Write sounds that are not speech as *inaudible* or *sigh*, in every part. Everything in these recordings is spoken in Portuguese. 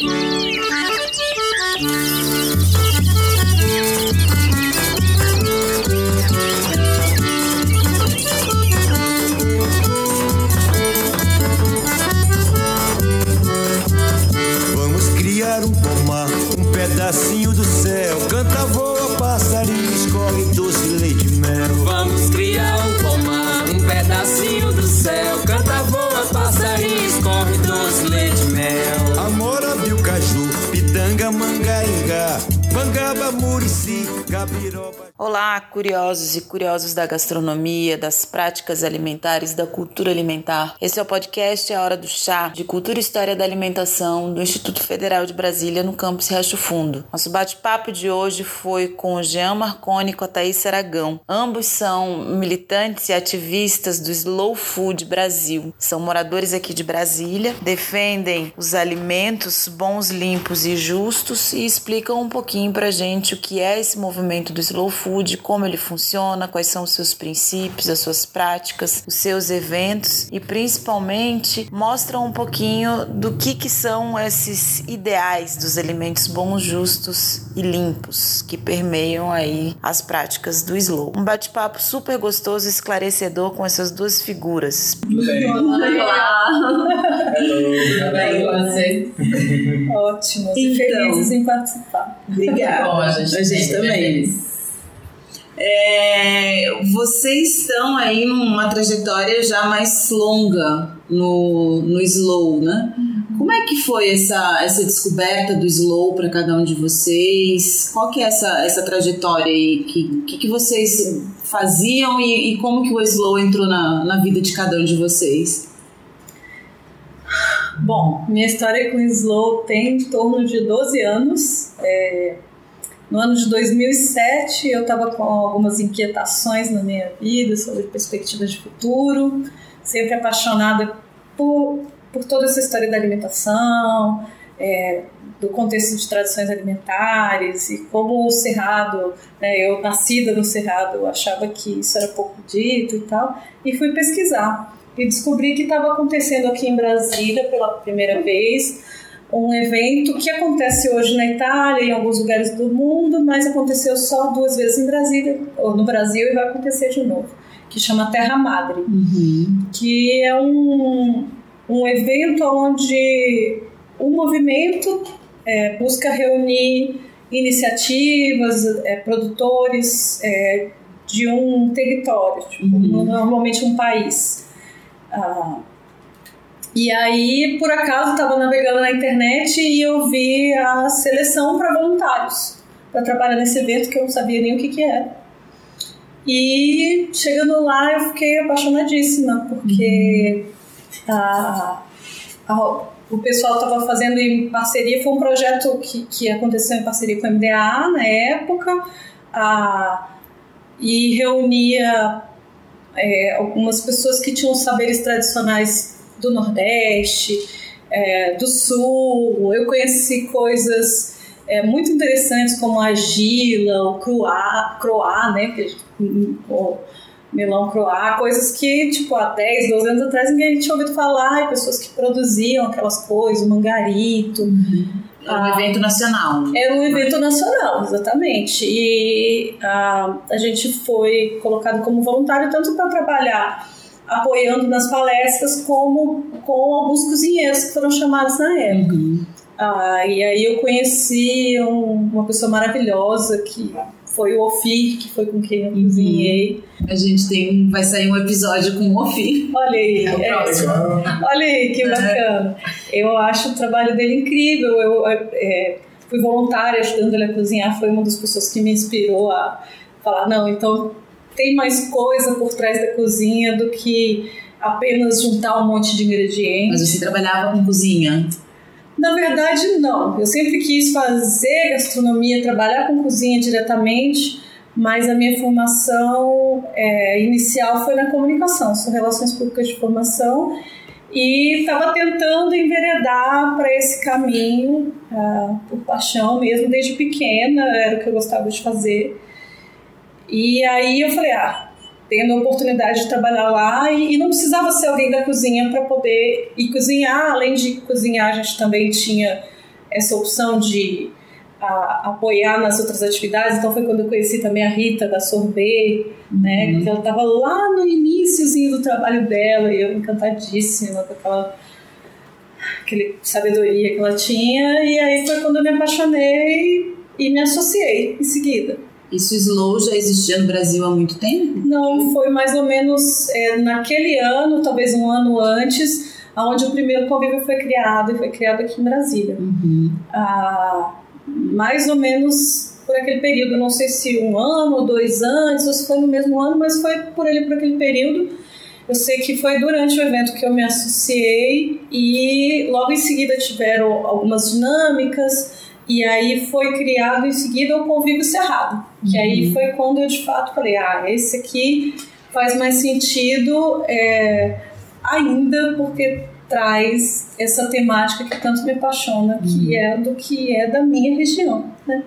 Vamos Olá, curiosos e curiosos da gastronomia, das práticas alimentares, da cultura alimentar. Esse é o podcast A Hora do Chá, de Cultura e História da Alimentação, do Instituto Federal de Brasília, no campus Riacho Fundo. Nosso bate-papo de hoje foi com o Jean Marconi e com a Thaís Aragão. Ambos são militantes e ativistas do Slow Food Brasil. São moradores aqui de Brasília, defendem os alimentos bons, limpos e justos e explicam um pouquinho pra gente o que é esse movimento do Slow Food Food, como ele funciona, quais são os seus princípios, as suas práticas, os seus eventos e principalmente mostram um pouquinho do que, que são esses ideais dos alimentos bons, justos e limpos que permeiam aí as práticas do slow. Um bate-papo super gostoso e esclarecedor com essas duas figuras. Olá! Tudo bem com você? Ótimos Então. e felizes em participar. Obrigada. Bom, a gente, A gente também. É, vocês estão aí numa trajetória já mais longa no, no slow, né? Como é que foi essa, essa descoberta do slow para cada um de vocês? Qual que é essa, essa trajetória aí? O que, que, vocês faziam e, e como que o slow entrou na, na vida de cada um de vocês? Bom, minha história com o Slow tem em torno de 12 anos. É, no ano de 2007, eu estava com algumas inquietações na minha vida sobre perspectivas de futuro, sempre apaixonada por, por toda essa história da alimentação, é, do contexto de tradições alimentares e como o Cerrado, né, eu nascida no Cerrado, eu achava que isso era pouco dito e tal, e fui pesquisar. E descobri que estava acontecendo aqui em Brasília pela primeira vez um evento que acontece hoje na Itália e em alguns lugares do mundo, mas aconteceu só duas vezes em Brasília, ou no Brasil, e vai acontecer de novo, que chama Terra Madre, Uhum. que é um, um evento onde o movimento é, busca reunir iniciativas, é, produtores é, de um território, tipo, Uhum. normalmente um país. Ah, e aí, por acaso, estava navegando na internet e eu vi a seleção para voluntários para trabalhar nesse evento que eu não sabia nem o que, que era. E chegando lá, eu fiquei apaixonadíssima, porque a, a- o pessoal estava fazendo em parceria, foi um projeto que, que aconteceu em parceria com a MDA na época, a, e reunia é, algumas pessoas que tinham saberes tradicionais do Nordeste, é, do Sul. Eu conheci coisas é, muito interessantes como a gila, o cruá, croá, né? O melão croá, coisas que, tipo, há 10, 12 anos atrás ninguém tinha ouvido falar, e pessoas que produziam aquelas coisas, o mangarito. Era um evento nacional. Era um evento nacional, exatamente. E ah, a gente foi colocado como voluntário tanto para trabalhar apoiando nas palestras, como com alguns cozinheiros que foram chamados na época. Ah, e aí eu conheci um- uma pessoa maravilhosa que foi o Ofir, que foi com quem eu cozinhei. A gente tem, vai sair um episódio com o Ofi. Olha aí, É é. Olha aí, que bacana. Eu acho o trabalho dele incrível. Eu é, fui voluntária ajudando ele a cozinhar, foi uma das pessoas que me inspirou a falar: não, então tem mais coisa por trás da cozinha do que apenas juntar um monte de ingredientes. Mas você trabalhava com cozinha. Na verdade, não. Eu sempre quis fazer gastronomia, trabalhar com cozinha diretamente, mas a minha formação é, inicial foi na comunicação. Sou relações públicas de formação e estava tentando enveredar para esse caminho ah, por paixão mesmo, desde pequena, era o que eu gostava de fazer. E aí eu falei, ah, tendo a oportunidade de trabalhar lá e, e não precisava ser alguém da cozinha para poder ir cozinhar. Além de cozinhar, a gente também tinha essa opção de a, apoiar nas outras atividades. Então foi quando eu conheci também a Rita da Sorbet, né? Uhum. Que ela estava lá no iníciozinho do trabalho dela e eu encantadíssima com aquela aquele sabedoria que ela tinha. E aí foi quando eu me apaixonei e me associei em seguida. Isso slow já existia no Brasil há muito tempo? Não, foi mais ou menos é, naquele ano, talvez um ano antes, onde o primeiro convívio foi criado e foi criado aqui em Brasília. Uhum. Ah, mais ou menos por aquele período, não sei se um ano ou dois antes, ou se foi no mesmo ano, mas foi por ali por aquele período. Eu sei que foi durante o evento que eu me associei e logo em seguida tiveram algumas dinâmicas e aí foi criado em seguida o convívio cerrado, que aí foi quando eu de fato falei, ah, esse aqui faz mais sentido é, ainda porque traz essa temática que tanto me apaixona, que é do que é da minha região, né?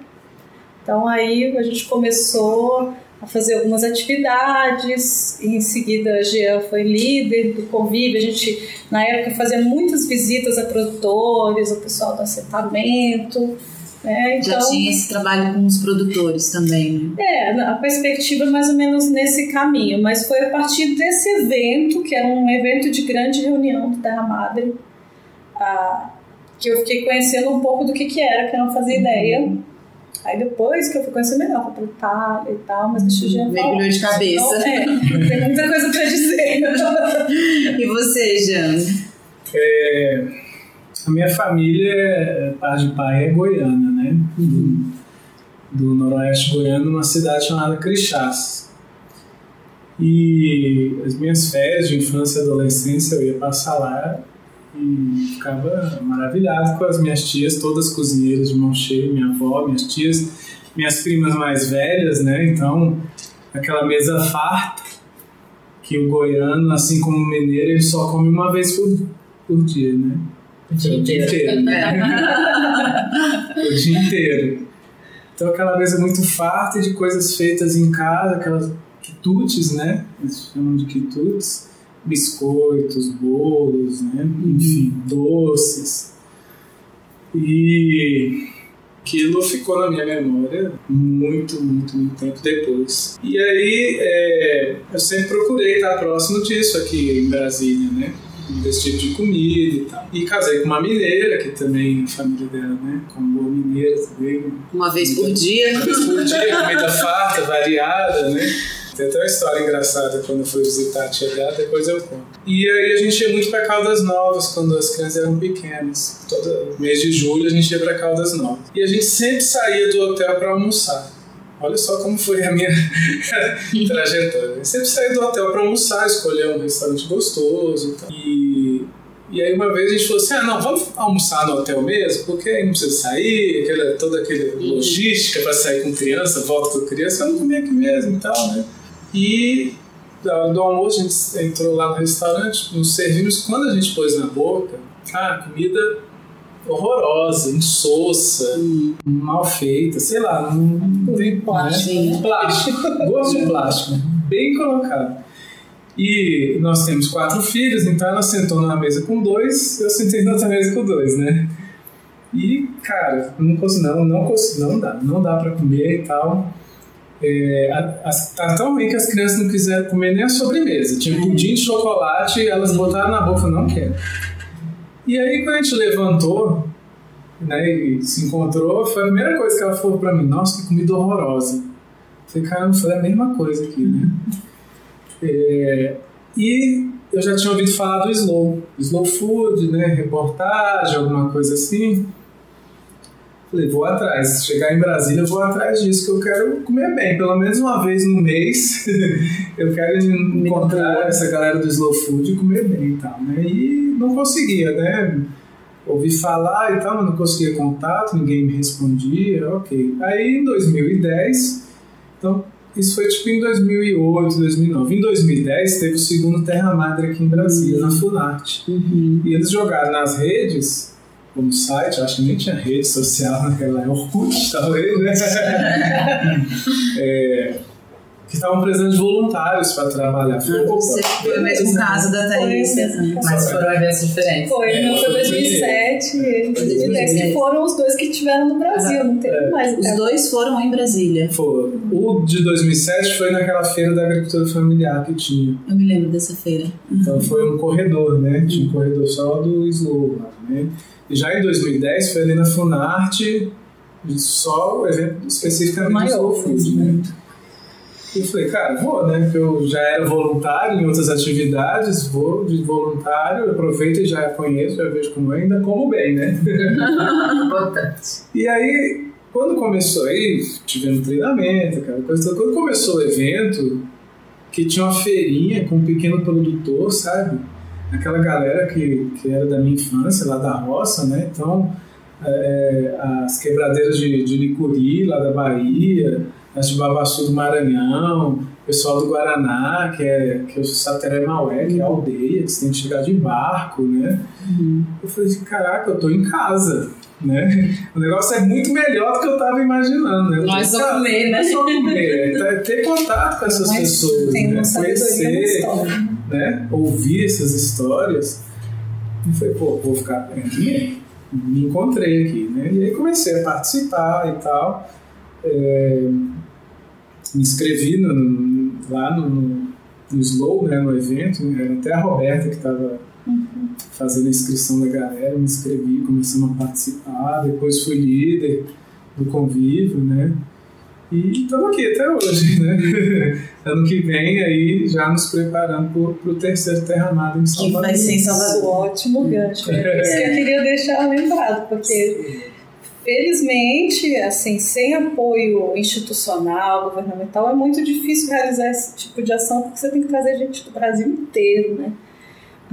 Então aí a gente começou a fazer algumas atividades, em seguida a Jean foi líder do convívio, a gente na época fazia muitas visitas a produtores, o pessoal do assentamento, né? Já Então, tinha esse trabalho com os produtores também, né? é, a perspectiva é mais ou menos nesse caminho, mas foi a partir desse evento, que era um evento de grande reunião do Terra Madre, ah, que eu fiquei conhecendo um pouco do que, que era, que eu não fazia ideia. Aí depois que eu fui conhecer melhor, fui pra Itália e tal, mas deixa eu já Mergulhou de cabeça. É, tem muita coisa pra dizer. *laughs* E você, Jean? É, a minha família, parte de pai, é goiana, né? Do, do noroeste goiano, numa cidade chamada Crixás. E as minhas férias de infância e adolescência eu ia passar lá e ficava maravilhado com as minhas tias, todas cozinheiras de mão cheia, minha avó, minhas tias, minhas primas mais velhas, né? Então, aquela mesa farta que o goiano, assim como o mineiro, ele só come uma vez por, por dia, né? O dia inteiro. *laughs* o dia inteiro. Então aquela mesa muito farta de coisas feitas em casa, aquelas quitutes, né? Eles chamam de quitutes. Biscoitos, bolos, né? Enfim, doces. E aquilo ficou na minha memória muito, muito, muito tempo depois. E aí é, eu sempre procurei estar próximo disso aqui em Brasília, né? Desse tipo de comida e tal. E casei com uma mineira, que também a família dela, né? Como boa mineira também. Uma vez por dia? Uma vez por dia, comida farta, variada, né? Tem até uma história engraçada quando eu fui visitar a tia dela, depois eu conto. E aí a gente ia muito para Caldas Novas quando as crianças eram pequenas. Todo mês de julho a gente ia para Caldas Novas. E a gente sempre saía do hotel para almoçar. Olha só como foi a minha *laughs* trajetória. Eu sempre saía do hotel para almoçar, escolher um restaurante gostoso e tal. E, e aí uma vez a gente falou assim, ah não, vamos almoçar no hotel mesmo, porque aí não precisa sair, aquela, toda aquela logística para sair com criança, volta com criança, vamos comer aqui mesmo e tal, né? E hora do almoço a gente entrou lá no restaurante, nos servimos, quando a gente pôs na boca, cara, comida horrorosa, insossa, mal feita, sei lá, não, tem Plástico, né? plástico, *laughs* gosto de plástico, né? bem colocado. E nós temos quatro filhos, então ela sentou na mesa com dois, eu sentei na outra mesa com dois, né? E, cara, não consigo, não, não, consigo, não dá, não dá pra comer e tal. É, tá tão ruim que as crianças não quiseram comer nem a sobremesa. Tinha pudim de chocolate, elas botaram na boca, não quero. E aí, quando a gente levantou, né, e se encontrou, foi a primeira coisa que ela falou pra mim: Nossa, que comida horrorosa. Eu falei, caramba, foi a mesma coisa aqui, né? É, e eu já tinha ouvido falar do Slow, Slow Food, né, reportagem, alguma coisa assim. Falei, vou atrás. Chegar em Brasília, eu vou atrás disso, que eu quero comer bem. Pelo menos uma vez no mês, *laughs* eu quero encontrar essa galera do Slow Food e comer bem e tal, né? E não conseguia, né? Ouvi falar e tal, mas não conseguia contato, ninguém me respondia, ok. Aí em 2010, então isso foi tipo em 2008, 2009. Em 2010 teve o segundo Terra Madre aqui em Brasília, na Funarte. E eles jogaram nas redes, no site, acho que nem tinha rede social naquela época, Orkut *laughs* talvez, né? *laughs* É, que estavam precisando de voluntários para trabalhar. Ah, opa, foi o mesmo caso da Thaís. Foi. né? Mas foram eventos diferentes. Foi, É, não foi foi 2007 e 2010, que foram os dois que tiveram no Brasil, não teve mais. Os dois foram em Brasília. Foi. O de 2007 foi naquela feira da agricultura familiar que tinha. Eu me lembro dessa feira. Então foi um corredor, né? Tinha um corredor só do Slow lá, né? E já em 2010 foi ali na Funarte, só o evento especificamente do Maior, Slow Food, né? E eu falei, cara, vou, né? Porque eu já era voluntário em outras atividades, vou de voluntário, aproveito e já conheço, já vejo como é, ainda como bem, né? Importante. *laughs* E aí, quando começou aí, tivemos treinamento, cara, coisa toda. Quando começou o evento, que tinha uma feirinha com um pequeno produtor, sabe? Aquela galera que, que era da minha infância, lá da roça, né? Então, é, as quebradeiras de, de Licuri, lá da Bahia, as de Babaçu do Maranhão, o pessoal do Guaraná, que é, que é o Sateré Maué, que é a aldeia, que você tem que chegar de barco, né? Eu falei assim, caraca, eu tô em casa, né? O negócio é muito melhor do que eu tava imaginando, né? É tô, só comer, né? Só comer, é ter contato com essas Mas pessoas, né? Conhecer, né? Ouvir essas histórias. E falei, pô, vou ficar aqui. Me encontrei aqui, né? E aí comecei a participar e tal. É, me inscrevi no- lá no, no Slow, né, no evento. Era até a Roberta que estava fazendo a inscrição da galera. Me inscrevi, começamos a participar. Depois fui líder do convívio, né? E estamos aqui até hoje, *laughs* né? *laughs* ano que vem aí já nos preparando para o terceiro Terra Amada em Que Salvador. vai ser em Salvador. Ótimo gancho. É isso que eu *laughs* queria deixar lembrado, porque felizmente, assim, sem apoio institucional, governamental, é muito difícil realizar esse tipo de ação, porque você tem que trazer gente do Brasil inteiro, né?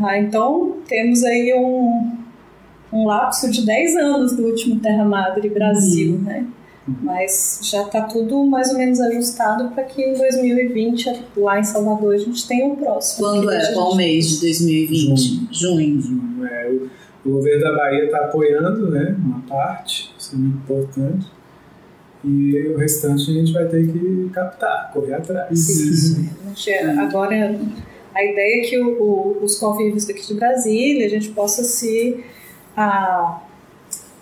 Ah, então, temos aí um, um lapso de 10 anos do último Terra Madre Brasil, né? Mas já está tudo mais ou menos ajustado para que em 2020, lá em Salvador, a gente tenha o próximo. Quando é? gente- Qual mês de 2020? Junho. É, o, o governo da Bahia está apoiando né, uma parte, muito importante. E o restante a gente vai ter que captar, correr atrás. Gente, Agora, a ideia é que o- o- os convívios daqui de Brasília, a gente possa se ah,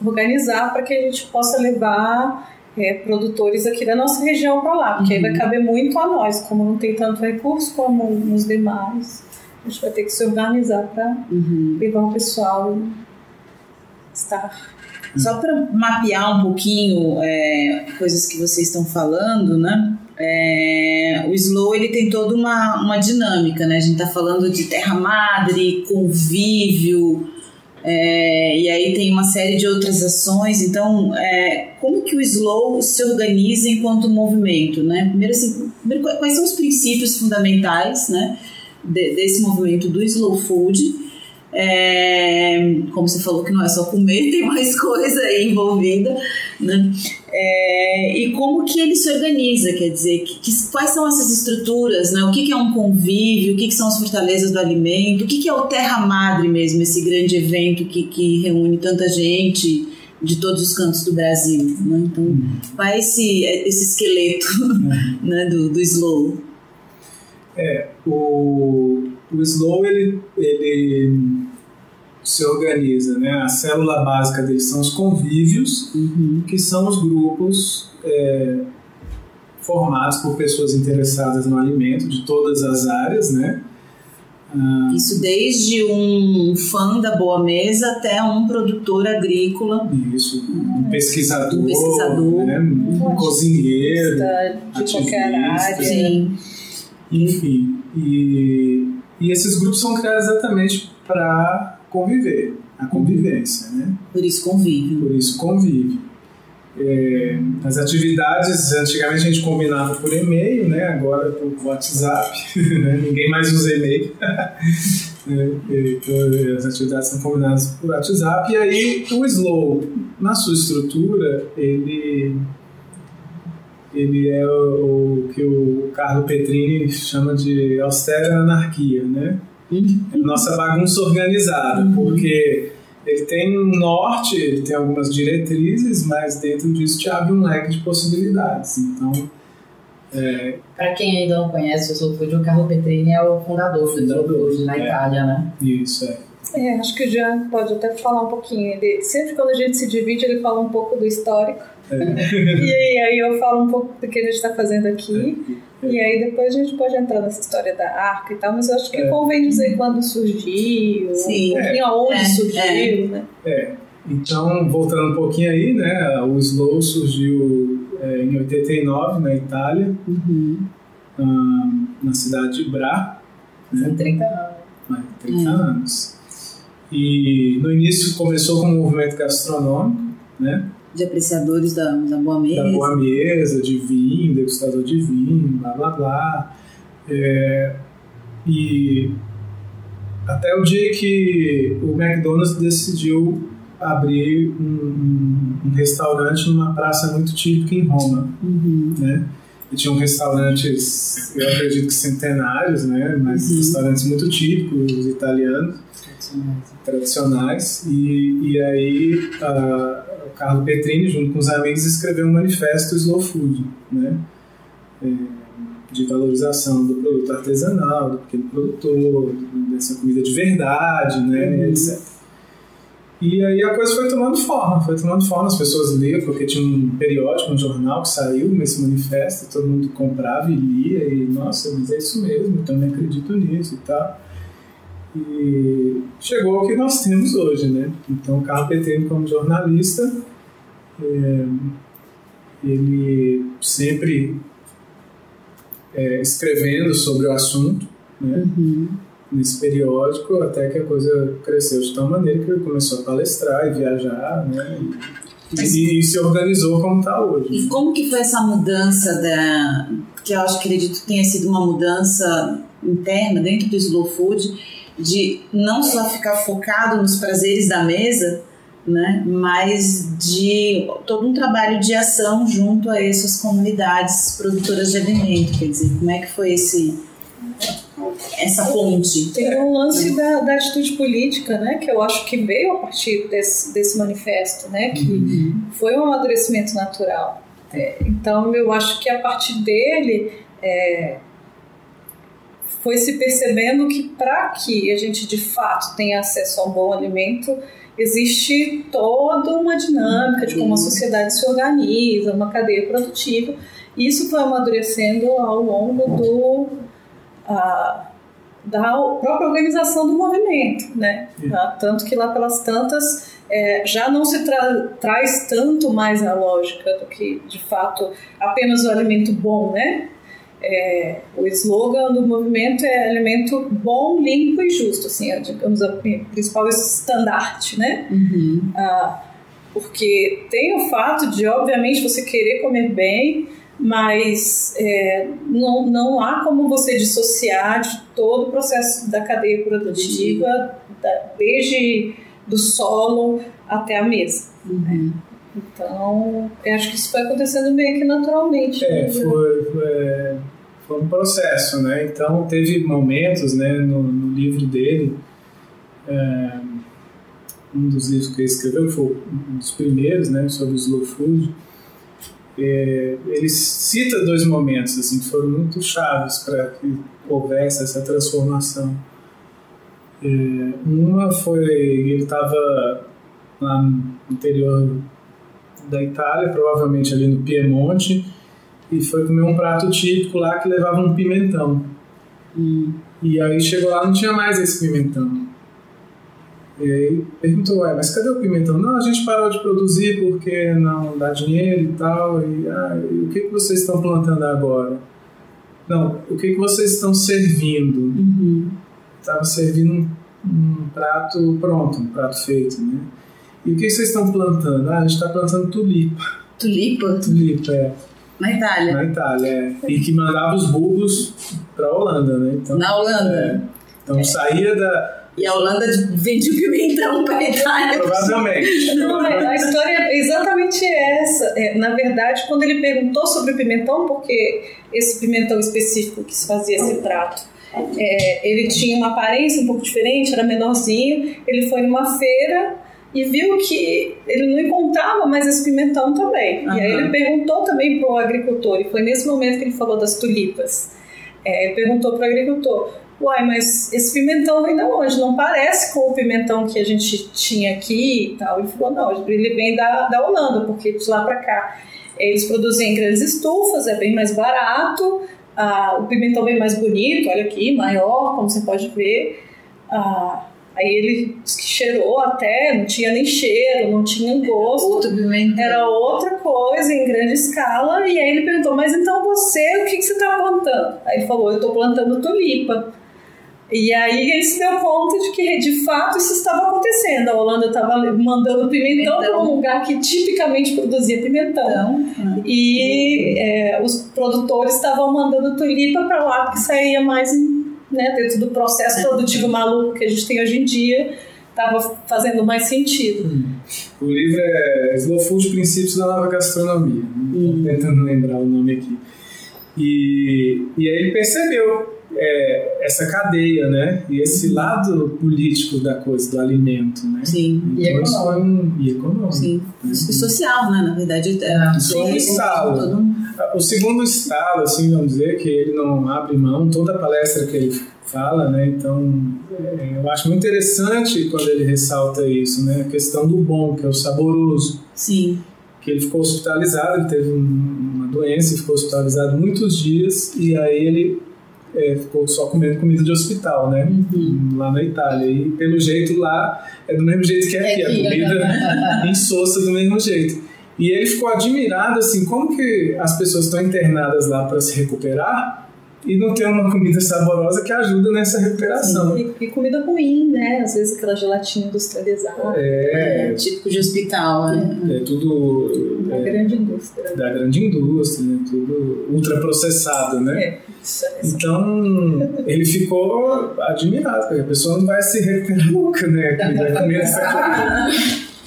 organizar para que a gente possa levar é, produtores aqui da nossa região para lá, porque aí vai caber muito a nós, como não tem tanto recurso como nos demais. A gente vai ter que se organizar para Uhum. levar o pessoal estar. Só para mapear um pouquinho é, coisas que vocês estão falando, né? É, o Slow ele tem toda uma, uma dinâmica, né? A gente está falando de terra madre, convívio, é, e aí tem uma série de outras ações. Então, é, como que o Slow se organiza enquanto movimento, né? Primeiro, assim, primeiro, quais são os princípios fundamentais, né? de- desse movimento do Slow Food? É, como você falou que não é só comer, *laughs* tem mais coisa aí envolvida, né? É, e como que ele se organiza, quer dizer, que, que- quais são essas estruturas, né? O que, que é um convívio, o que, que são as fortalezas do alimento, o que, é o Terra Madre mesmo, esse grande evento que, que reúne tanta gente de todos os cantos do Brasil, né? Então, qual é esse, esse esqueleto *laughs* né, do, do Slow? É, o, o Slow ele, ele se organiza, né? A célula básica dele são os convívios, que são os grupos é, formados por pessoas interessadas no alimento de todas as áreas, né? Isso desde um fã da boa mesa até um produtor agrícola. Isso, um pesquisador, Um pesquisador. né? um cozinheiro, de qualquer área. Sim. enfim. E, e esses grupos são criados exatamente para conviver, a convivência, né? Por isso convívio. Por isso convive. É, as atividades, antigamente a gente combinava por e-mail, né? agora por WhatsApp, *laughs* né? ninguém mais usa e-mail. *laughs* né? Então, as atividades são combinadas por WhatsApp. E aí o Slow, na sua estrutura, ele, ele é o, o que o Carlo Petrini chama de austera anarquia, né? É nossa bagunça organizada, porque ele tem um norte, ele tem algumas diretrizes, mas dentro disso te abre um leque de possibilidades. Então, É, Para quem ainda não conhece o Food, o Carlo Petrini é o fundador do Food na É. Itália, né? isso, é. É, acho que o Jean pode até falar um pouquinho. Ele, sempre quando a gente se divide, ele fala um pouco do histórico. É. e aí, aí eu falo um pouco do que a gente está fazendo aqui. E aí depois a gente pode entrar nessa história da arca e tal, mas eu acho que É. convém dizer quando surgiu, Sim. um pouquinho aonde É, surgiu, é. né? É, então, voltando um pouquinho aí, né, o Slow surgiu é, em 89 na Itália, ah, na cidade de Bra, Tem 30 anos. há 30 anos. E no início começou como um movimento gastronômico, né, De apreciadores da, da boa mesa. da boa mesa, de vinho, degustador de vinho, blá blá blá. É, e até o dia que o McDonald's decidiu abrir um, um- um restaurante numa praça muito típica em Roma, Uhum. né? E tinham restaurantes, eu acredito que centenários, né? Mas restaurantes muito típicos italianos tradicionais e, e aí o Carlo Petrini junto com os amigos escreveu um manifesto Slow Food né? É, de valorização do produto artesanal do pequeno produtor dessa comida de verdade né? Etc. E aí a coisa foi tomando forma foi tomando forma. As pessoas liam porque tinha um periódico um jornal que saiu nesse manifesto todo mundo comprava e lia e nossa mas é isso mesmo eu também acredito nisso e tal e chegou ao que nós temos hoje, né? Então, o Carlos Petrini, como jornalista, é, ele sempre é, escrevendo sobre o assunto, né? Nesse periódico, até que a coisa cresceu de tal maneira que ele começou a palestrar e viajar, né? E, e se organizou como está hoje. E como que foi essa mudança da que eu acho que acredito tenha sido uma mudança interna dentro do slow food de não só ficar focado nos prazeres da mesa, né, mas de todo um trabalho de ação junto a essas comunidades produtoras de alimento, quer dizer, como é que foi esse essa ponte? Tem um lance da, da atitude política, né, que eu acho que veio a partir desse, desse manifesto, né, que foi um amadurecimento natural. É, então, eu acho que a partir dele é, foi se percebendo que para que a gente de fato tenha acesso a um bom alimento, existe toda uma dinâmica de como a sociedade se organiza, uma cadeia produtiva. E isso foi amadurecendo ao longo do ah, da própria organização do movimento, né? Ah, tanto que lá pelas tantas é, já não se tra traz tanto mais a lógica do que de fato apenas o alimento bom, né? É, o slogan do movimento é alimento bom, limpo e justo, assim, é, digamos, a principal estandarte, né? Ah, porque tem o fato de, obviamente, você querer comer bem, mas é, não, não há como você dissociar de todo o processo da cadeia produtiva, da- desde do solo até a mesa. né? Então, eu acho que isso foi acontecendo meio que naturalmente. É, né? foi, foi, foi um processo, né? Então teve momentos, né, no, no livro dele, é, um dos livros que ele escreveu foi um dos primeiros, né, sobre o slow food. É, ele cita dois momentos assim que foram muito chaves para que houvesse essa transformação. É, uma foi ele estava lá no interior da Itália, provavelmente ali no Piemonte, e foi comer um prato típico lá que levava um pimentão. E aí chegou lá não tinha mais esse pimentão. E aí perguntou, ué, mas cadê o pimentão? Não, a gente parou de produzir porque não dá dinheiro e tal. E, ah, e o que, que vocês estão plantando agora? Não, o que, que vocês estão servindo? Estava servindo um, um prato pronto, um prato feito, né? E o que vocês estão plantando? Ah, a gente está plantando tulipa. Tulipa Tulipa, é. Na Itália. Na Itália, é. E que mandava os bulbos para a Holanda, né? Então, Na Holanda. é. Então saía da. E a Holanda vendia pimentão para a Itália. Provavelmente. *laughs* Não, é, a história é exatamente essa. É, na verdade, quando ele perguntou sobre o pimentão, porque esse pimentão específico que se fazia esse prato, é, ele tinha uma aparência um pouco diferente, era menorzinho. Ele foi numa feira e viu que ele não encontrava mais esse pimentão também. Aham. E aí ele perguntou também para o agricultor, e foi nesse momento que ele falou das tulipas. É, perguntou para o agricultor: Uai, mas esse pimentão vem da onde? Não parece com o pimentão que a gente tinha aqui e tal. Ele falou: Não, ele vem da, da Holanda, porque de lá para cá eles produzem em grandes estufas, é bem mais barato, ah, o pimentão bem mais bonito, olha aqui, maior, como você pode ver. Ah, aí ele cheirou até, não tinha nem cheiro, não tinha gosto. Outro pimentão. Era outra coisa em grande escala. E aí ele perguntou: Mas então você, o que, que você está plantando? Aí ele falou: Eu estou plantando tulipa. E aí ele se deu conta de que de fato isso estava acontecendo. A Holanda estava mandando pimentão para um lugar que tipicamente produzia pimentão. Então, E é, os produtores estavam mandando tulipa para lá, porque saía mais né, dentro do processo produtivo maluco que a gente tem hoje em dia, estava fazendo mais sentido. O livro é Slow Food Princípios da Nova Gastronomia. Estou tentando lembrar o nome aqui. E, e aí ele percebeu é, essa cadeia, né? E esse lado político da coisa, do alimento, né? sim. E Então, um- e econômico. Sim. E social, né? Na verdade, é, Só um tem- estalo. todo O segundo estado, assim, vamos dizer, que ele não abre mão, toda a palestra que ele fala, né? Então, é, eu acho muito interessante quando ele ressalta isso, né? A questão do bom, que é o saboroso. Sim. que ele ficou hospitalizado, ele teve um- uma doença e ficou hospitalizado muitos dias e aí ele é, ficou só comendo comida de hospital, né? Lá na Itália. E pelo jeito lá é do mesmo jeito que aqui, É a aqui. comida *laughs* insossa do mesmo jeito. E ele ficou admirado assim, como que as pessoas estão internadas lá para se recuperar e não tem uma comida saborosa que ajuda nessa recuperação. E, e comida ruim, né? Às vezes aquela gelatina industrializada. É, É, típico de hospital, né? é tudo Uma é, grande indústria. da grande indústria, né? tudo ultraprocessado, né? É, isso, é- Então, ele ficou admirado, porque a pessoa não vai se recuperar nunca, né? Que vai comer *laughs* essa.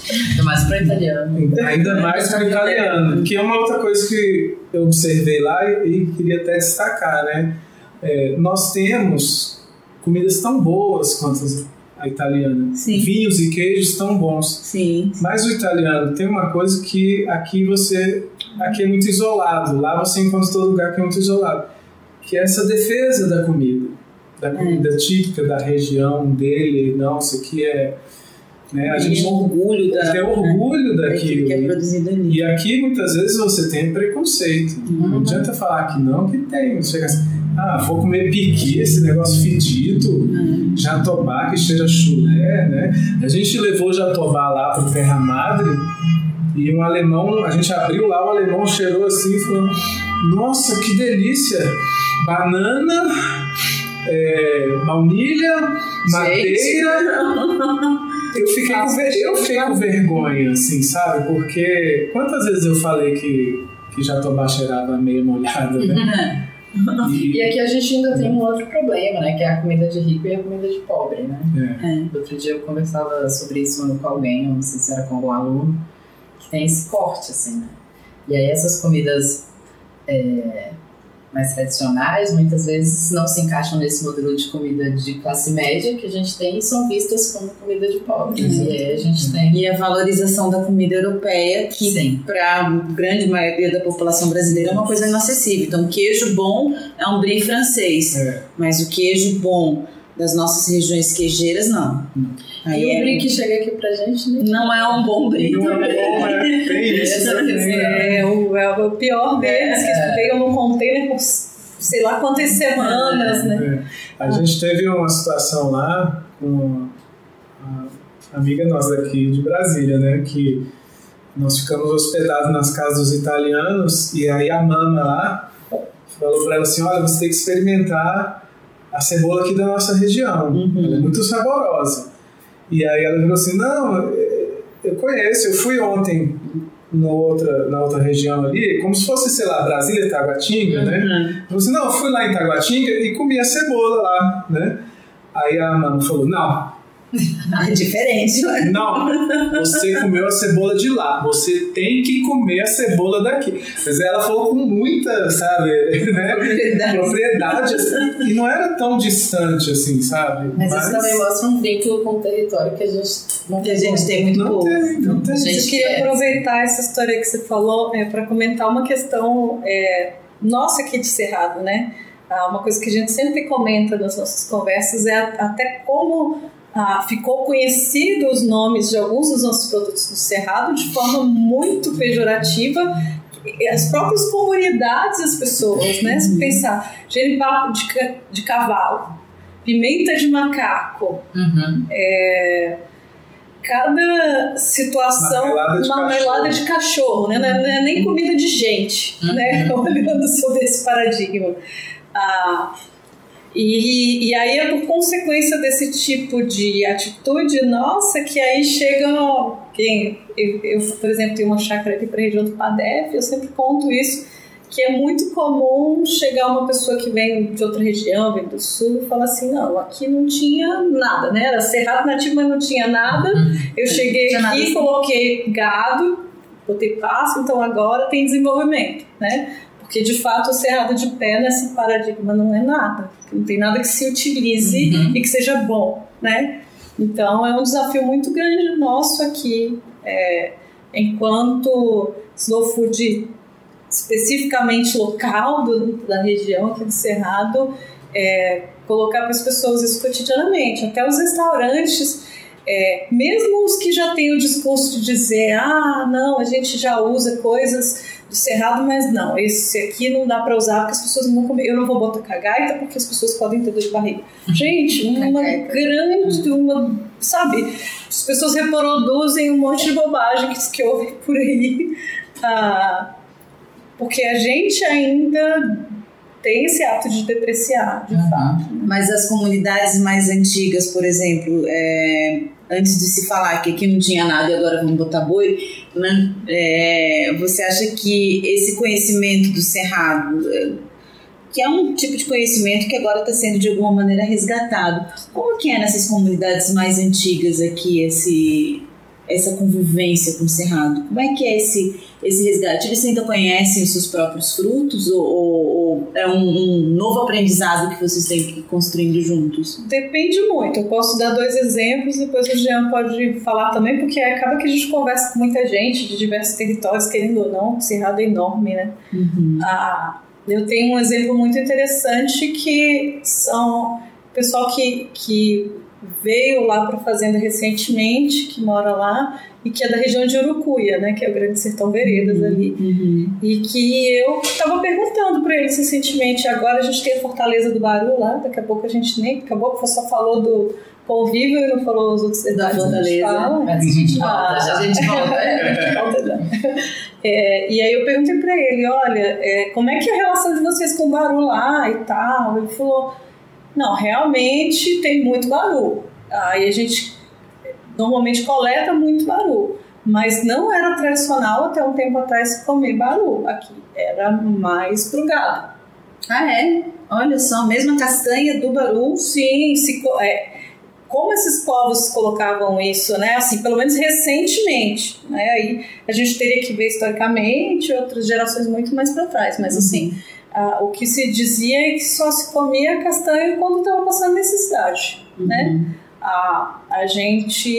Ainda mais para italiano. Ainda mais para o italiano, que é uma outra coisa que eu observei lá e, e queria até destacar, né? É, nós temos comidas tão boas quanto a italiana. Sim. Vinhos e queijos tão bons. Sim. Mas o italiano tem uma coisa que aqui você aqui é muito isolado, lá você encontra todo lugar que é muito isolado, que é essa defesa da comida, da comida típica da região dele, não, isso aqui é né, a gente Tem orgulho da, tem orgulho daquilo daquilo. que é produzido ali. E aqui muitas vezes você tem preconceito. Não adianta falar que não, que tem. Você chega assim, ah, vou comer piqui, esse negócio fedido, jatobá que cheira chulé, né? A gente levou o jatobá lá pro Terra Madre e um alemão, a gente abriu lá, o alemão cheirou assim e falou: Nossa, que delícia! Banana, é, baunilha, madeira. Eu fiquei, com, eu fiquei com vergonha, assim, sabe? Porque quantas vezes eu falei que, que jatobá cheirava meio molhada, né? *laughs* E aqui a gente ainda tem um outro problema, né? Que é a comida de rico e a comida de pobre, né? É. Outro dia eu conversava sobre isso com alguém, eu não sei se era com algum aluno, que tem esse corte, assim, né? E aí essas comidas é, mais tradicionais, muitas vezes não se encaixam nesse modelo de comida de classe média que a gente tem e são vistas como comida de pobres. E aí a gente tem... E a valorização da comida europeia, que para a grande maioria da população brasileira é uma coisa inacessível. Então, queijo bom é um brie francês, É. mas o queijo bom das nossas regiões queijeiras, não. Aí E o é- brie que chega aqui pra gente, né? não é um bom brie. Não é bom, né? Tem *laughs* isso. Né? É o, é o pior deles, que veio num container por sei lá quantas semanas, né? É. A gente teve uma situação lá com uma amiga nossa daqui de Brasília, né? Que nós ficamos hospedados nas casas dos italianos e aí a mama lá falou para ela assim: olha, você tem que experimentar a cebola aqui da nossa região. Ela é muito saborosa. E aí ela falou assim: não, eu conheço, eu fui ontem no outra, na outra região ali, como se fosse, sei lá, Brasília, Taguatinga, né? Falou assim, não, eu fui lá em Taguatinga e comi a cebola lá, né? Aí a mano falou, não, *laughs* É diferente, né? Não, você comeu a cebola de lá, você tem que comer a cebola daqui. Mas ela falou com muita, sabe, né? Propriedade. Propriedade, assim, e não era tão distante assim, sabe? Mas, isso também mostra um vínculo com o território que a gente não Que a gente tem muito não pouco. tem, não tem. A gente queria quer. aproveitar essa história que você falou é, para comentar uma questão é, nossa aqui de Cerrado, né? Ah, uma coisa que a gente sempre comenta nas nossas conversas é até como ah, ficou conhecido os nomes de alguns dos nossos produtos do Cerrado de forma muito pejorativa. As próprias comunidades, as pessoas, né? Se pensar, genipapo de, de cavalo, pimenta de macaco, Uhum. cada situação Marmelada de marmelada de cachorro, né? Não é, não é nem comida de gente, né? *laughs* Olhando sobre esse paradigma. Ah, e, e aí é por consequência desse tipo de atitude nossa que aí chega quem eu, eu, por exemplo tenho uma chácara aqui para a região do Padef eu sempre conto isso que é muito comum chegar uma pessoa que vem de outra região vem do sul e falar assim não aqui não tinha nada né? Era cerrado nativo mas não tinha nada. Eu cheguei aqui assim. coloquei gado botei pasto então agora tem desenvolvimento né porque de fato o cerrado de pé nesse paradigma não é nada. Não tem nada que se utilize e que seja bom, né? Então é um desafio muito grande nosso aqui, é, enquanto slow food especificamente local do- da região aqui do Cerrado, é, colocar para as pessoas isso cotidianamente. Até os restaurantes, é, mesmo os que já têm o discurso de dizer, ah, não, a gente já usa coisas do cerrado, mas não, esse aqui não dá para usar porque as pessoas não vão comer. Eu não vou botar cagaita porque as pessoas podem ter dor de barriga. Gente, uma grande, uma, sabe? As pessoas reproduzem um monte de bobagem que, que ouvem por aí. Ah, porque a gente ainda tem esse ato de depreciar, de fato. Mas as comunidades mais antigas, por exemplo, é, antes de se falar que aqui não tinha nada e agora vamos botar boi, né? É, você acha que esse conhecimento do cerrado, é, que é um tipo de conhecimento que agora está sendo de alguma maneira resgatado, como que é nessas comunidades mais antigas aqui esse essa convivência com o cerrado? Como é que é esse esse resgate? Eles ainda conhecem os seus próprios frutos ou, ou- ou é um, um novo aprendizado que vocês têm que ir construindo juntos? Depende muito. Eu posso dar dois exemplos, depois o Jean pode falar também, porque acaba que a gente conversa com muita gente de diversos territórios, querendo ou não, o Cerrado é enorme, né? Ah, eu tenho um exemplo muito interessante que são pessoal que, que veio lá para a fazenda recentemente, que mora lá, e que é da região de Urucuia, né, que é o Grande Sertão Veredas ali. E que eu estava perguntando para eles recentemente, agora a gente tem a Fortaleza do Baru lá, daqui a pouco a gente nem, acabou que só falou do convívio e não falou os outros detalhes que a gente Fortaleza. fala. Mas a gente volta Ah, já. *laughs* A gente volta. é. É, e aí eu perguntei pra ele, olha, é, como é que é a relação de vocês com o Baru lá e tal? Ele falou, não, realmente tem muito Baru. Aí a gente normalmente coleta muito Baru, mas não era tradicional até um tempo atrás comer Baru aqui, era mais pro gado. Ah, é? Olha só, mesmo a castanha do Baru. Sim, se, é, como esses povos colocavam isso, né? Assim, pelo menos recentemente, né? Aí a gente teria que ver historicamente outras gerações muito mais para trás, mas assim, ah, o que se dizia é que só se comia castanha quando estava passando necessidade, né? A, a gente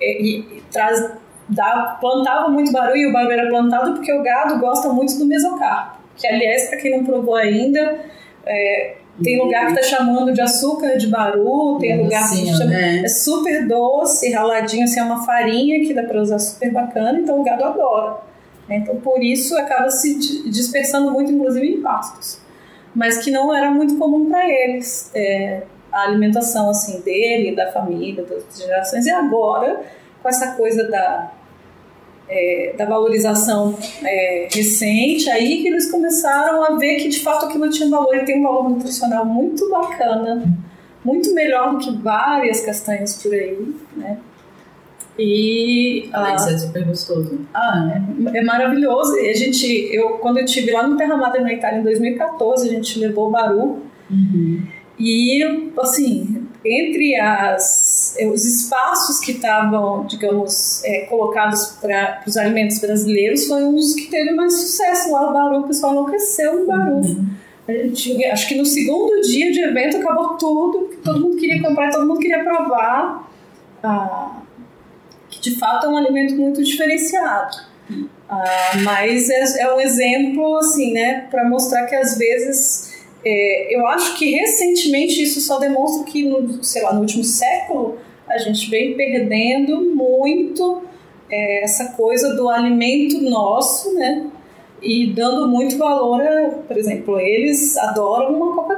e- e traz, dá, plantava muito barulho e o barulho era plantado porque o gado gosta muito do mesocarpo, que aliás, para quem não provou ainda, é, tem lugar que tá chamando de açúcar de baru, tem É lugar que chama, né? é super doce, raladinho, assim, é uma farinha que dá para usar super bacana, então o gado adora. Né? Então por isso acaba se di- dispersando muito, inclusive em pastos. Mas que não era muito comum para eles é, a alimentação assim dele, da família, das gerações. E agora, com essa coisa da, é, da valorização é, recente, aí que eles começaram a ver que de fato aquilo tinha valor e tem um valor nutricional muito bacana, muito melhor do que várias castanhas por aí, né? E ah, de ser super gostoso. ah, é, é maravilhoso. E a gente, eu, quando eu estive lá no Terra Madre na Itália em 2014, a gente levou o Baru. E, assim, entre as, eh, os espaços que estavam, digamos, é, colocados para os alimentos brasileiros, foi um dos que teve mais sucesso lá no Baru. O pessoal enlouqueceu no Baru. Uhum. Gente, acho que no segundo dia de evento acabou tudo, todo mundo queria comprar, todo mundo queria provar. Ah, de fato é um alimento muito diferenciado. Ah, mas é, é um exemplo, assim, né, para mostrar que às vezes é, eu acho que recentemente isso só demonstra que, no, sei lá, no último século, a gente vem perdendo muito é, essa coisa do alimento nosso, né? E dando muito valor a, por exemplo, eles adoram uma Coca-Cola.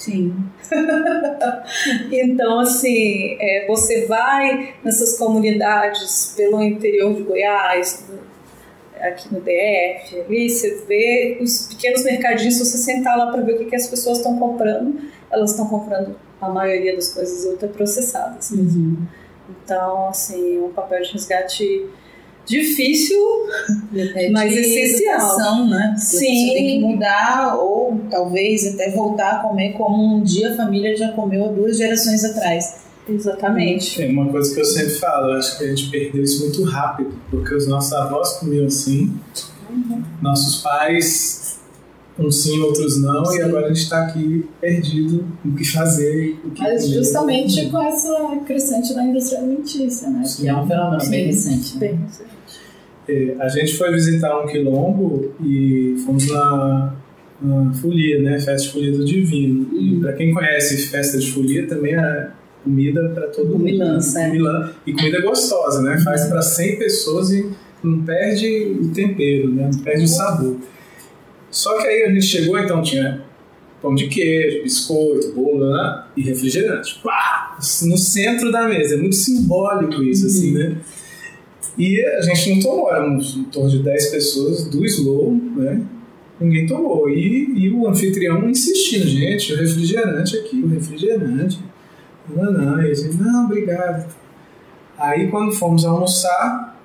Sim. *laughs* então, assim, é, você vai nessas comunidades pelo interior de Goiás, aqui no DF, ali você vê os pequenos mercadinhos, você sentar lá para ver o que, que as pessoas estão comprando, elas estão comprando a maioria das coisas ultraprocessadas. Uhum. Então, assim, é um papel de resgate difícil, mas essencial. né? Sim. Você tem que mudar ou talvez até voltar a comer como um dia a família já comeu há duas gerações atrás. Exatamente. Tem uma coisa que eu sempre falo, eu acho que a gente perdeu isso muito rápido, porque os nossos avós comiam assim, uhum. nossos pais, uns sim, outros não, sim. e agora a gente está aqui perdido no que fazer. O que Mas comer. justamente com essa crescente da indústria alimentícia, né? Sim. Que é um fenômeno sim. bem recente. Né? Bem recente. É, a gente foi visitar um quilombo e fomos na, na folia, né? Festa de Folia do Divino. Uhum. E para quem conhece festa de folia, também é comida para todo mundo. Milança, é. E comida gostosa, né? Faz para 100 pessoas e não perde o tempero, né? Não perde o sabor. Só que aí a gente chegou, então tinha pão de queijo, biscoito, bolo né? e refrigerante. Pá! No centro da mesa. É muito simbólico isso, assim, né? E a gente não tomou, éramos em torno de 10 pessoas do slow, né? Ninguém tomou. E, e o anfitrião insistindo, gente, o refrigerante aqui, o refrigerante. Não, não. E eu disse, não, obrigado. Aí quando fomos almoçar,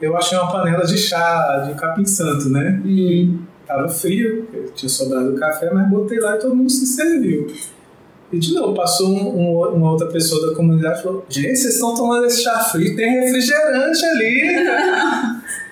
eu achei uma panela de chá de capim santo, né? E tava frio, tinha sobrado café, mas botei lá e todo mundo se serviu. E de novo, passou um, um, uma outra pessoa da comunidade e falou: Gente, vocês estão tomando esse chá frio, tem refrigerante ali. *laughs*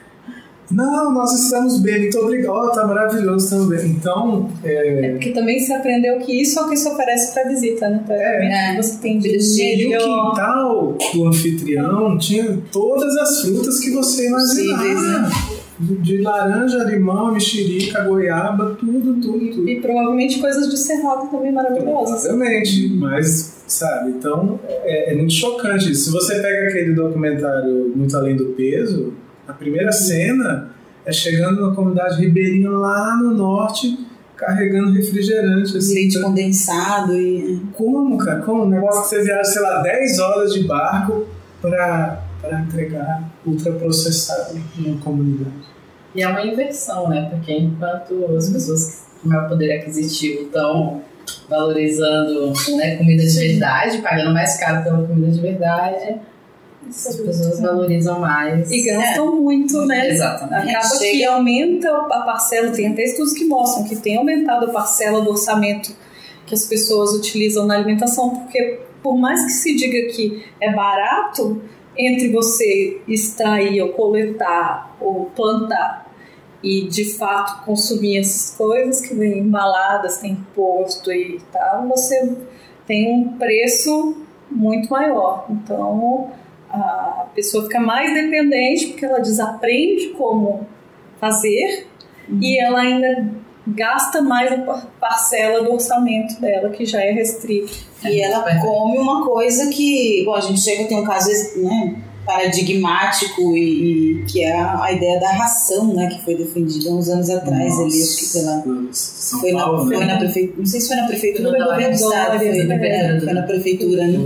Não, nós estamos bem, muito obrigado. Oh, tá maravilhoso também. Então. É... é porque também se aprendeu que isso é o que se oferece para visita, né? É. Você tem de E o quintal do anfitrião tinha todas as frutas que você imaginava. De laranja, limão, mexerica, goiaba, tudo, tudo, tudo. E, provavelmente coisas de cerrado também maravilhosas. Provavelmente, mas, sabe, então é, é muito chocante. Se você pega aquele documentário Muito Além do Peso, a primeira cena é chegando na comunidade ribeirinha lá no norte, carregando refrigerante. Assim, Leite pra... condensado e. Como, cara? Como? Um negócio que você viaja, sei lá, 10 horas de barco para entregar ultraprocessado na comunidade. E é uma inversão, né? Porque enquanto as pessoas com maior poder aquisitivo estão valorizando né, comida de verdade, pagando mais caro pela comida de verdade as pessoas valorizam mais. E gastam é. muito, né? Exatamente. Acaba Chega. que aumenta a parcela, tem até estudos que mostram que tem aumentado a parcela do orçamento que as pessoas utilizam na alimentação, porque por mais que se diga que é barato, entre você extrair ou coletar ou plantar e de fato consumir essas coisas que vêm embaladas, tem imposto e tal, você tem um preço muito maior. Então, a pessoa fica mais dependente porque ela desaprende como fazer uhum. e ela ainda gasta mais a parcela do orçamento dela que já é restrito. E ela come uma coisa que, bom, a gente chega tem um caso né, paradigmático e, e, que é a, ideia da ração, né, que foi defendida uns anos atrás Nossa. ali, acho que pela foi na, Paulo, foi né? na prefeitura, não sei se foi na prefeitura ou no governo do estado, foi, é, foi na prefeitura, né?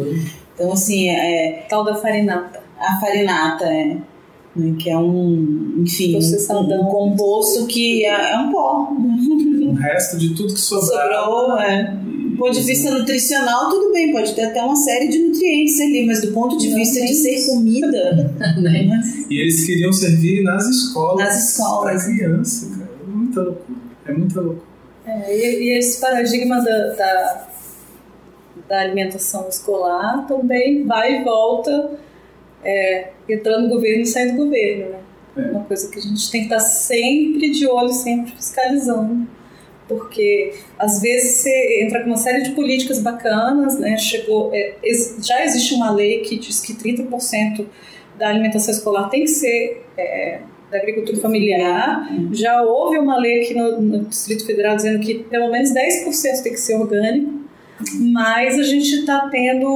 Então, assim, é. Tal da farinata. A farinata, é. Né, que é um, enfim, um, um composto que é, é um pó. O resto de tudo que sobrou. Sobrou, é. Do ponto de vista nutricional, tudo bem, pode ter até uma série de nutrientes ali, mas do ponto de vista de ser comida. *laughs* né? E eles queriam servir nas escolas. Nas escolas. Para criança, cara. É muita loucura. É muita loucura. É, e, e esse paradigma da, da da alimentação escolar também vai e volta, é, entrando no governo e saindo do governo. Né? É. Uma coisa que a gente tem que estar sempre de olho, sempre fiscalizando. Porque às vezes você entra com uma série de políticas bacanas, né? Chegou, é, já existe uma lei que diz que 30% da alimentação escolar tem que ser é, da agricultura familiar. Já houve uma lei aqui no, no, Distrito Federal dizendo que pelo menos 10% tem que ser orgânico, mas a gente está tendo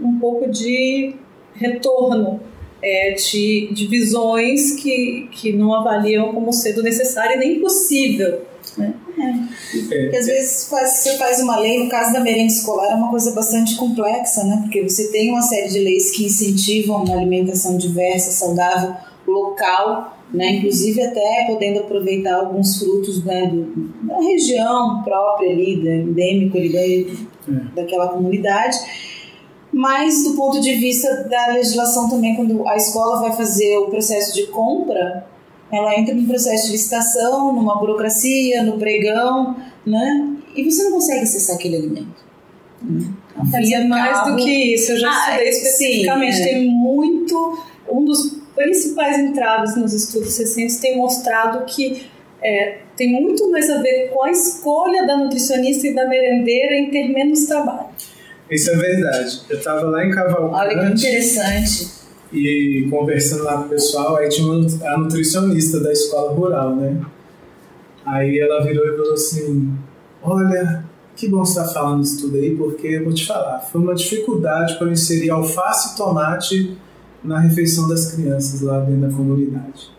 um pouco de retorno é, de, de visões que, que não avaliam como sendo necessário e nem possível. É. Porque às vezes faz, você faz uma lei, no caso da merenda escolar é uma coisa bastante complexa, né? Porque você tem uma série de leis que incentivam uma alimentação diversa, saudável, local, né? Inclusive até podendo aproveitar alguns frutos né, do, da região própria ali, da, endêmico ali da, é. daquela comunidade mas do ponto de vista da legislação também, quando a escola vai fazer o processo de compra, ela entra num processo de licitação, numa burocracia, no pregão, né? E você não consegue acessar aquele alimento. Né? É mais carro. do que isso, eu já ah, estudei especificamente. Sim, é. Tem muito. Um dos principais entraves nos estudos recentes tem mostrado que é, tem muito mais a ver com a escolha da nutricionista e da merendeira em ter menos trabalho. Isso é verdade. Eu estava lá em Cavalcante. Olha que interessante. E conversando lá com o pessoal, aí tinha uma, a nutricionista da escola rural, né? Aí ela virou e falou assim: Olha, que bom você estar tá falando isso tudo aí, porque eu vou te falar, foi uma dificuldade para eu inserir alface e tomate na refeição das crianças lá dentro da comunidade.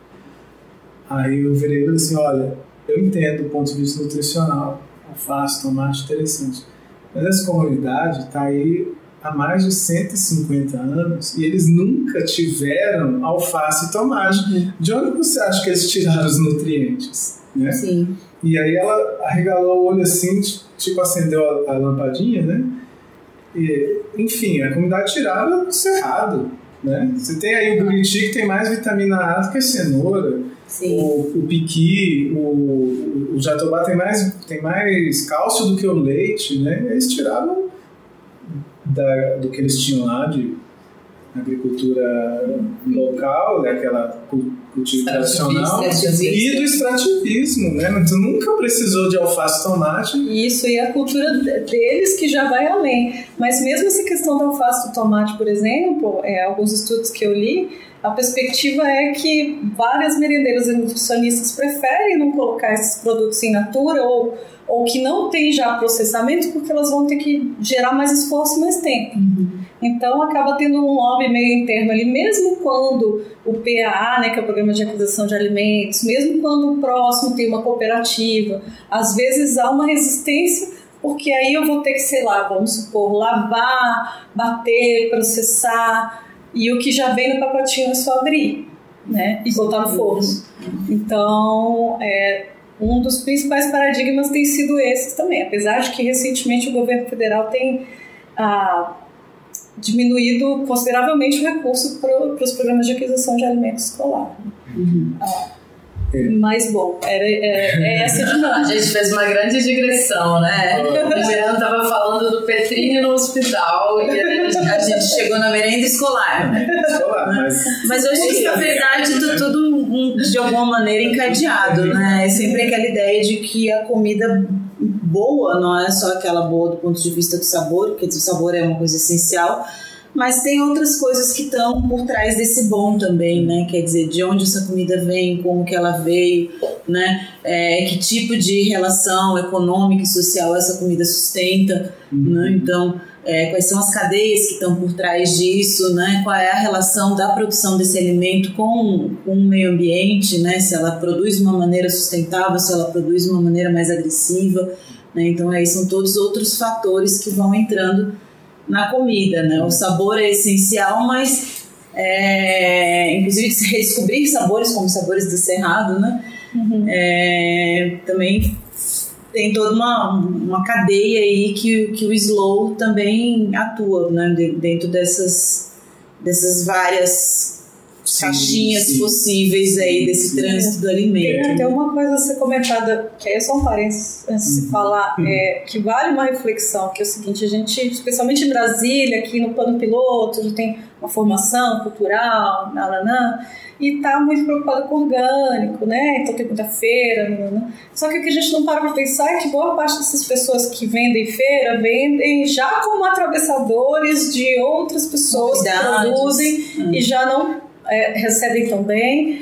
Aí eu virei e falei assim: Olha, eu entendo o ponto de vista nutricional, alface, tomate, interessante. Mas essa comunidade está aí há mais de 150 anos e eles nunca tiveram alface e tomate. Uhum. De onde você acha que eles tiraram os nutrientes? Né? Sim. E aí ela arregalou o olho assim, tipo acendeu a, a lampadinha, né? E, enfim, a comunidade tirava do cerrado. Né? Você tem aí o buriti que tem mais vitamina A do que a cenoura. O, o piqui, o, o jatobá tem mais, tem mais cálcio do que o leite, né? Eles tiravam da, do que eles tinham lá de agricultura local, daquela cultivo tradicional, e do extrativismo, né? Tu nunca precisou de alface tomate. Isso, e a cultura deles que já vai além. Mas mesmo essa questão do alface do tomate, por exemplo, é, alguns estudos que eu li, a perspectiva é que várias merendeiras e nutricionistas preferem não colocar esses produtos em natura ou, ou que não tem já processamento porque elas vão ter que gerar mais esforço e mais tempo. Uhum. Então acaba tendo um lobby meio interno ali, mesmo quando o PAA, né, que é o Programa de Aquisição de Alimentos, mesmo quando o próximo tem uma cooperativa, às vezes há uma resistência porque aí eu vou ter que, sei lá, vamos supor, lavar, bater, processar, e o que já vem no pacotinho é só abrir, né? E botar no forno. Então, é, um dos principais paradigmas tem sido esse também, apesar de que recentemente o governo federal tem ah, diminuído consideravelmente o recurso para os programas de aquisição de alimentos escolar. Uhum. Ah, mas bom, era, é, é *laughs* essa dinâmica. A gente fez uma grande digressão, né? *laughs* O Jean estava falando do Petrini no hospital e a gente, a gente chegou na merenda escolar. Né? Escolar, mas... mas eu acho que na verdade tudo de alguma maneira encadeado, né? É sempre aquela ideia de que a comida boa não é só aquela boa do ponto de vista do sabor, porque o sabor é uma coisa essencial, mas tem outras coisas que estão por trás desse bom também, né? Quer dizer, de onde essa comida vem, como que ela veio, né? É, que tipo de relação econômica e social essa comida sustenta, uhum. né? Então, é, quais são as cadeias que estão por trás disso, né? Qual é a relação da produção desse alimento com, com o meio ambiente, né? Se ela produz de uma maneira sustentável, se ela produz de uma maneira mais agressiva, né? Então, aí são todos outros fatores que vão entrando na comida, né? O sabor é essencial, mas é, inclusive redescobrir sabores como sabores do cerrado, né? Uhum. É, também tem toda uma, uma cadeia aí que, que o slow também atua, né? Dentro dessas, dessas várias Sim, caixinhas sim. possíveis aí desse Sim. trânsito do alimento. Tem até uma coisa a ser comentada, que aí é só um parênteses antes de se falar, é, que vale uma reflexão, que é o seguinte, a gente, especialmente em Brasília, aqui no plano piloto, a gente tem uma formação cultural, nananã, e está muito preocupado com o orgânico, né? Então tem muita feira, nananã. Só que o que a gente não para para pensar é que boa parte dessas pessoas que vendem feira vendem já como atravessadores de outras pessoas que Novidades. produzem e já não é, recebem tão bem.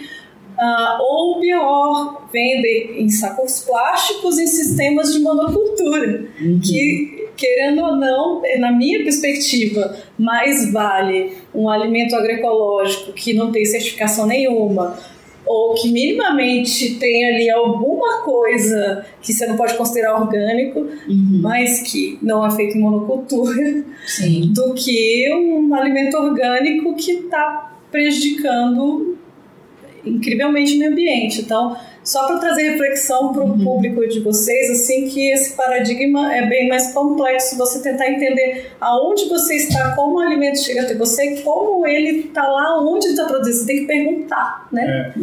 Ah, ou pior, vendem em sacos plásticos em sistemas de monocultura, que, querendo ou não, na minha perspectiva, mais vale um alimento agroecológico que não tem certificação nenhuma, ou que minimamente tem ali alguma coisa que você não pode considerar orgânico, mas que não é feito em monocultura, Sim. do que um alimento orgânico que está prejudicando incrivelmente o meio ambiente. Então, só para trazer reflexão para o público de vocês, assim, que esse paradigma é bem mais complexo, você tentar entender aonde você está, como o alimento chega até você, como ele está lá, onde ele está produzido. Você tem que perguntar, né?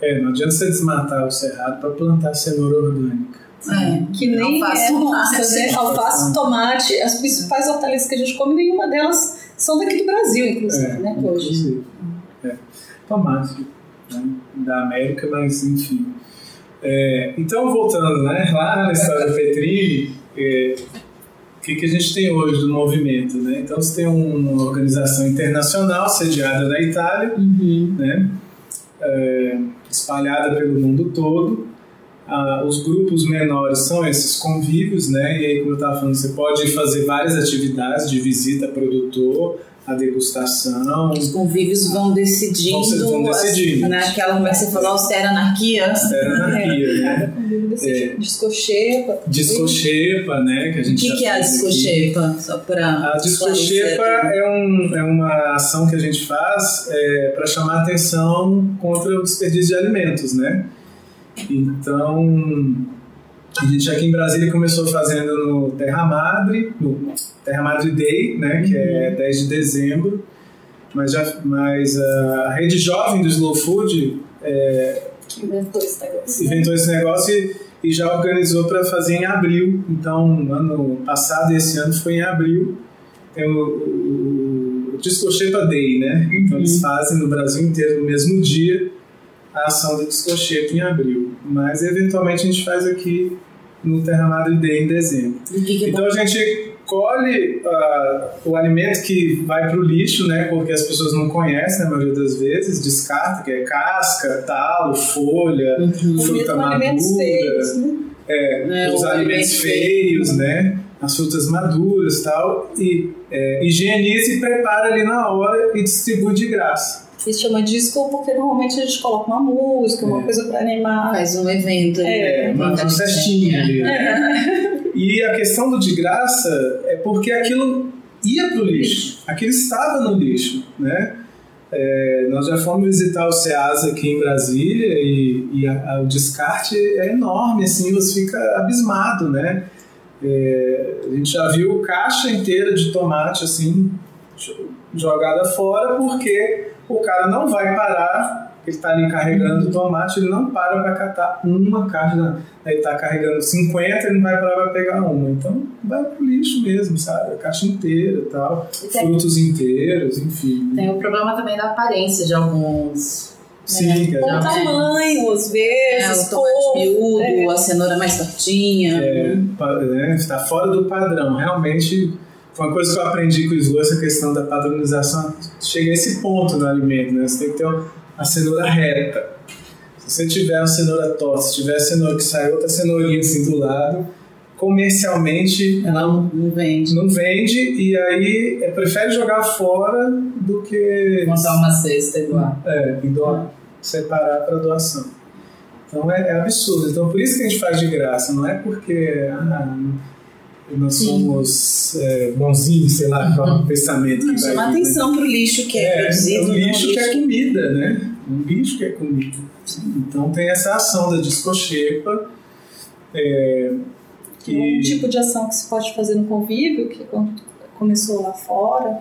É. É, não adianta você desmatar o cerrado para plantar cenoura orgânica. É. Que nem Alface, é *laughs* tomate, nossa, né? assim. Alface, tomate, as principais hortaliças que a gente come, nenhuma delas são daqui do Brasil, inclusive, É, né? Hoje. inclusive. É. Tomate né, da América, mas enfim. É, então, voltando né, lá na história do Petrini, é, o que, que a gente tem hoje do movimento? Né? Então, você tem uma organização internacional sediada na Itália, né, é, espalhada pelo mundo todo. Ah, os grupos menores são esses convívios, né? E aí, como eu estava falando, você pode fazer várias atividades de visita produtor, a degustação, Os convívios vão decidindo, Vão- vão decidindo. as- naquela, como é que você falou, austera anarquia. anarquia, *laughs* É, né? cada convívio decide. Discochepa. Discochepa, né? Que a O gente que, já que é a discochepa? Só para A discochepa é, um, é uma ação que a gente faz é, para chamar atenção contra o desperdício de alimentos, né? Então, a gente aqui em Brasília começou fazendo no Terra Madre, no Terra Madre Day, né? Que é 10 de dezembro. Mas, já, mas a rede jovem do Slow Food é, inventou esse negócio. inventou esse negócio e, e já organizou para fazer em abril. Então, ano passado e esse ano foi em abril. Tem o, o, o Discochepa Day, né? Então, eles fazem no Brasil inteiro no mesmo dia a ação do Discochepa em abril. Mas, eventualmente, a gente faz aqui no Terra Madre Day em dezembro. Que Então a gente colhe ah, o alimento que vai para o lixo, né? Porque as pessoas não conhecem, na maioria das vezes, descarta, que é casca, talo, folha, fruta Mesmo alimentos feios, madura, né? é, É, os alimentos alimento feios, né? As frutas maduras tal, e é, higieniza e prepara ali na hora e distribui de graça. Isso chama disco porque normalmente a gente coloca uma música, uma É. coisa pra animar. faz um evento. É, É, uma cestinha ali, né? *laughs* E a questão do de graça é porque aquilo ia para o lixo, aquilo estava no lixo, né? É, nós já fomos visitar o SEASA aqui em Brasília e, e a- a- o descarte é enorme, assim, você fica abismado, né? É, a gente já viu caixa inteira de tomate, assim, jogada fora porque o cara não vai parar, ele está ali carregando o tomate, ele não para para catar uma caixa, ele está carregando 50, ele não vai parar para pegar uma. Então vai pro lixo mesmo, sabe? A caixa inteira e tal, frutos inteiros, enfim. Tem o problema também da aparência de alguns. Sim, que Ou a gente- tamanho, às É, vezes, o tomate miúdo, é. a cenoura mais tortinha. é, né, está fora do padrão. Realmente, uma coisa que eu aprendi com o Slow, essa questão da padronização. Chega a esse ponto no alimento, né? Você tem que ter a cenoura reta. Se você tiver uma cenoura torta, se tiver a cenoura que sai outra cenourinha assim do lado, comercialmente Ela não, não vende. não vende e aí é, prefere jogar fora do que Montar uma cesta e doar. é, e doar, separar para doação. Então é, é absurdo. Então por isso que a gente faz de graça, não é porque ah, nós somos é, bonzinhos, sei lá qual é o pensamento que vai Chama né? atenção pro lixo que é, É, é produzido. um né? lixo Um que é comida, né? Um lixo que é comida. Então tem essa ação da discochepa. É, Um que, tipo de ação que se pode fazer no convívio, que quando começou lá fora,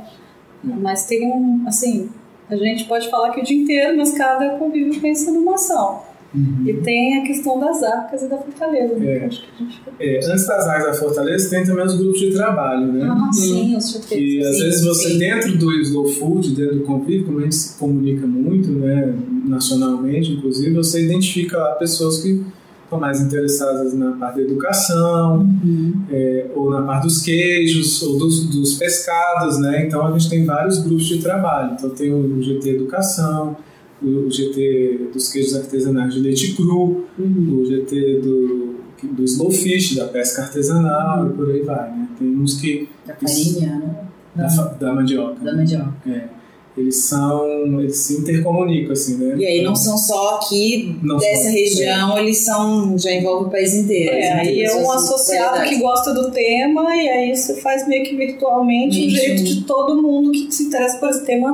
mas tem um, assim, A gente pode falar que o dia inteiro, mas cada convívio pensa numa ação. Uhum. E tem a questão das arcas e da fortaleza. né? É. que eu acho que a gente... É, antes das áreas da Fortaleza, tem também os grupos de trabalho, né? Ah, sim, os E chapéus. às Sim, vezes você, sim. dentro do Slow Food, dentro do convívio, como a gente se comunica muito, né, nacionalmente, inclusive, você identifica lá pessoas que estão mais interessadas na parte da educação, Uhum. é, ou na parte dos queijos, ou dos, dos pescados, né? Então a gente tem vários grupos de trabalho. Então tem o GT Educação, o GT dos queijos artesanais de leite cru, Uhum. o GT do, do Slow Fish, da pesca artesanal e por aí vai, né? Tem uns que... Da farinha, né? Da, fa- da mandioca. Da mandioca. É. Eles são. Eles se intercomunicam, assim, né? E aí não são só aqui Não dessa só- região, eles são. já envolvem o país inteiro. É, aí é um associado que gosta do tema e aí você faz meio que virtualmente um Sim. jeito de todo mundo que se interessa por esse tema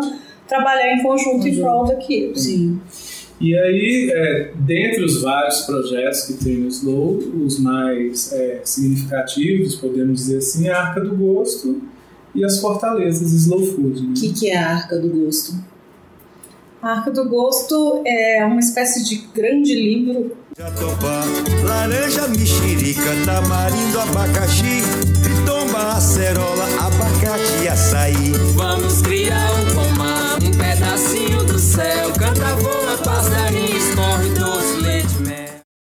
trabalhar em conjunto em Conjunto. prol daquilo. Sim. E aí, é, dentre os vários projetos que tem no Slow, os mais é, significativos, podemos dizer assim, é a Arca do Gosto e as Fortalezas Slow Food. Né? O que, que é a Arca do Gosto? A Arca do Gosto é uma espécie de grande livro Jatobá, laranja, mexerica, tamarindo, abacaxi, tritomba, acerola, abacate e açaí. Vamos criar um pomar, pedacinho do céu, canta, voa, passarinho, escorre, doa.